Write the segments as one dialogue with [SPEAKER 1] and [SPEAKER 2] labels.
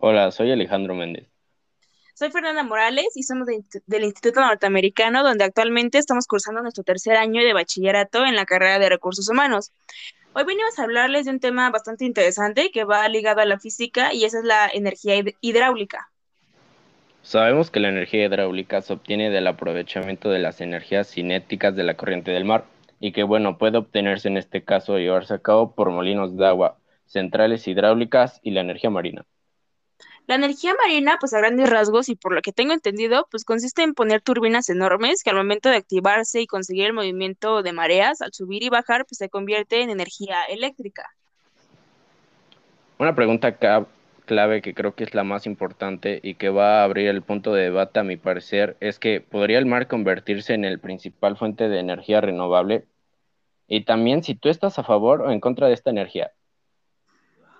[SPEAKER 1] Hola, soy Alejandro Méndez.
[SPEAKER 2] Soy Fernanda Morales y somos de- del Instituto Norteamericano, donde actualmente estamos cursando nuestro tercer año de bachillerato en la carrera de Recursos Humanos. Hoy venimos a hablarles de un tema bastante interesante que va ligado a la física y esa es la energía hid- hidráulica.
[SPEAKER 1] Sabemos que la energía hidráulica se obtiene del aprovechamiento de las energías cinéticas de la corriente del mar y que, bueno, puede obtenerse en este caso y llevarse a cabo por molinos de agua, centrales hidráulicas y la energía marina.
[SPEAKER 2] La energía marina, pues a grandes rasgos y por lo que tengo entendido, pues consiste en poner turbinas enormes que al momento de activarse y conseguir el movimiento de mareas, al subir y bajar, pues se convierte en energía eléctrica.
[SPEAKER 1] Una pregunta clave que creo que es la más importante y que va a abrir el punto de debate a mi parecer es que ¿podría el mar convertirse en el principal fuente de energía renovable? Y también si tú estás a favor o en contra de esta energía.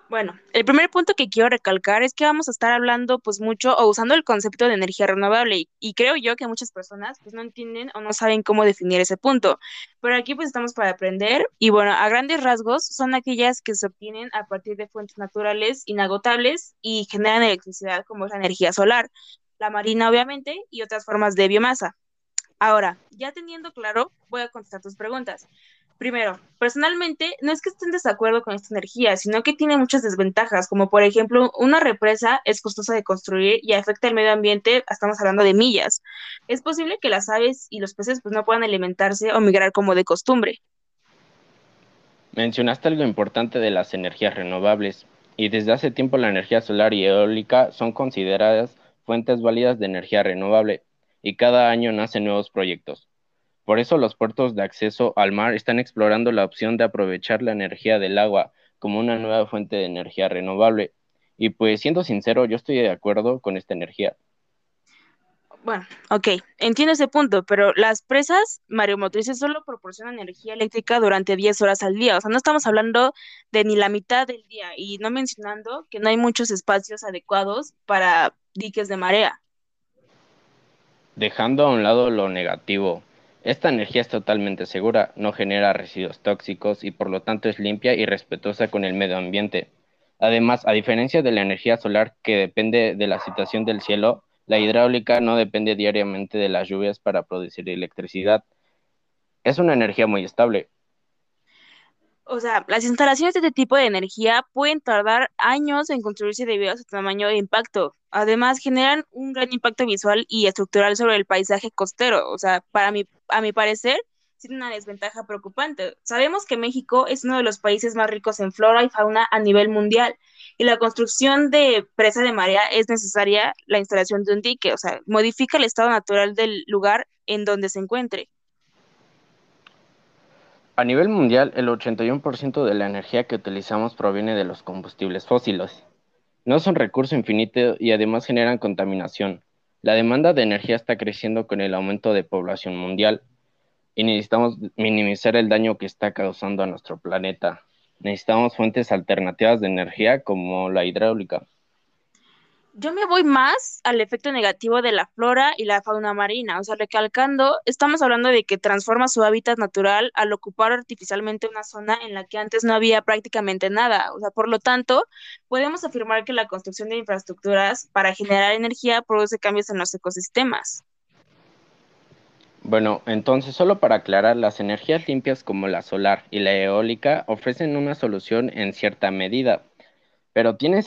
[SPEAKER 2] Bueno, el primer punto que quiero recalcar es que vamos a estar hablando pues mucho o usando el concepto de energía renovable y, creo yo que muchas personas pues no entienden o no saben cómo definir ese punto. Pero aquí pues estamos para aprender y bueno, a grandes rasgos son aquellas que se obtienen a partir de fuentes naturales inagotables y generan electricidad como es la energía solar, la marina obviamente y otras formas de biomasa. Ahora, ya teniendo claro, voy a contestar tus preguntas. Primero, personalmente, no es que esté en desacuerdo con esta energía, sino que tiene muchas desventajas, como por ejemplo, una represa es costosa de construir y afecta al medio ambiente, estamos hablando de millas. Es posible que las aves y los peces pues no puedan alimentarse o migrar como de costumbre.
[SPEAKER 1] Mencionaste algo importante de las energías renovables, y desde hace tiempo la energía solar y eólica son consideradas fuentes válidas de energía renovable, y cada año nacen nuevos proyectos. Por eso los puertos de acceso al mar están explorando la opción de aprovechar la energía del agua como una nueva fuente de energía renovable. Y pues siendo sincero, yo estoy de acuerdo con esta energía.
[SPEAKER 2] Bueno, ok, entiendo ese punto, pero las presas mareomotrices solo proporcionan energía eléctrica durante 10 horas al día, o sea, no estamos hablando de ni la mitad del día y no mencionando que no hay muchos espacios adecuados para diques de marea.
[SPEAKER 1] Dejando a un lado lo negativo, esta energía es totalmente segura, no genera residuos tóxicos y por lo tanto es limpia y respetuosa con el medio ambiente. Además, a diferencia de la energía solar que depende de la situación del cielo, la hidráulica no depende diariamente de las lluvias para producir electricidad. Es una energía muy estable.
[SPEAKER 2] O sea, las instalaciones de este tipo de energía pueden tardar años en construirse debido a su tamaño e impacto. Además, generan un gran impacto visual y estructural sobre el paisaje costero. O sea, para mi, a mi parecer, tiene una desventaja preocupante. Sabemos que México es uno de los países más ricos en flora y fauna a nivel mundial, y la construcción de presa de marea es necesaria la instalación de un dique, o sea, modifica el estado natural del lugar en donde se encuentre.
[SPEAKER 1] A nivel mundial, el 81% de la energía que utilizamos proviene de los combustibles fósiles. No son recurso infinito y además generan contaminación. La demanda de energía está creciendo con el aumento de población mundial y necesitamos minimizar el daño que está causando a nuestro planeta. Necesitamos fuentes alternativas de energía como la hidráulica.
[SPEAKER 2] Yo me voy más al efecto negativo de la flora y la fauna marina, o sea, recalcando, estamos hablando de que transforma su hábitat natural al ocupar artificialmente una zona en la que antes no había prácticamente nada, o sea, por lo tanto, podemos afirmar que la construcción de infraestructuras para generar energía produce cambios en los ecosistemas.
[SPEAKER 1] Bueno, entonces solo para aclarar, las energías limpias como la solar y la eólica ofrecen una solución en cierta medida, pero tiene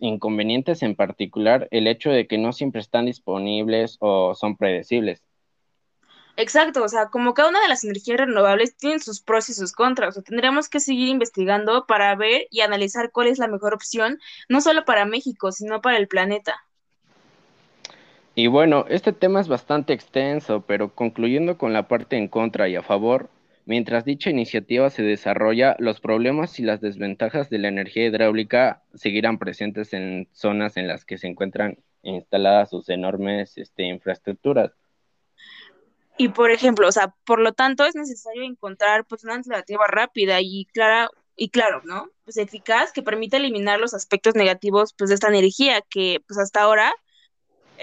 [SPEAKER 1] inconvenientes en particular el hecho de que no siempre están disponibles o son predecibles.
[SPEAKER 2] Exacto, o sea, como cada una de las energías renovables tienen sus pros y sus contras, o sea, tendríamos que seguir investigando para ver y analizar cuál es la mejor opción, no solo para México, sino para el planeta.
[SPEAKER 1] Y bueno, este tema es bastante extenso, pero concluyendo con la parte en contra y a favor, mientras dicha iniciativa se desarrolla, los problemas y las desventajas de la energía hidráulica seguirán presentes en zonas en las que se encuentran instaladas sus enormes este, infraestructuras.
[SPEAKER 2] Y por ejemplo, o sea, por lo tanto es necesario encontrar pues una alternativa rápida y clara y claro, ¿no? Pues eficaz que permita eliminar los aspectos negativos pues de esta energía que pues hasta ahora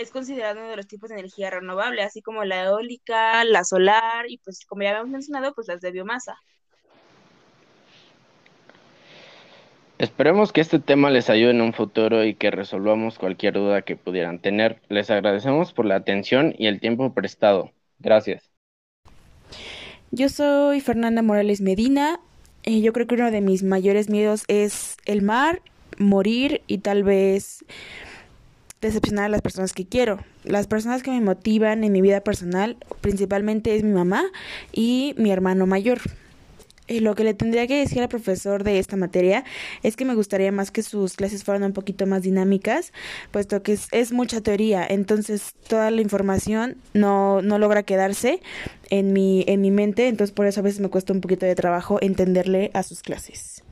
[SPEAKER 2] es considerado uno de los tipos de energía renovable, así como la eólica, la solar y pues como ya habíamos mencionado, pues las de biomasa.
[SPEAKER 1] Esperemos que este tema les ayude en un futuro y que resolvamos cualquier duda que pudieran tener. Les agradecemos por la atención y el tiempo prestado. Gracias.
[SPEAKER 2] Yo soy Fernanda Morales Medina. Eh, yo creo que uno de mis mayores miedos es el mar, morir y tal vez decepcionar a las personas que quiero. Las personas que me motivan en mi vida personal principalmente es mi mamá y mi hermano mayor. Y lo que le tendría que decir al profesor de esta materia es que me gustaría más que sus clases fueran un poquito más dinámicas, puesto que es, mucha teoría, entonces toda la información no, no logra quedarse en mi, en mi mente, entonces por eso a veces me cuesta un poquito de trabajo entenderle a sus clases.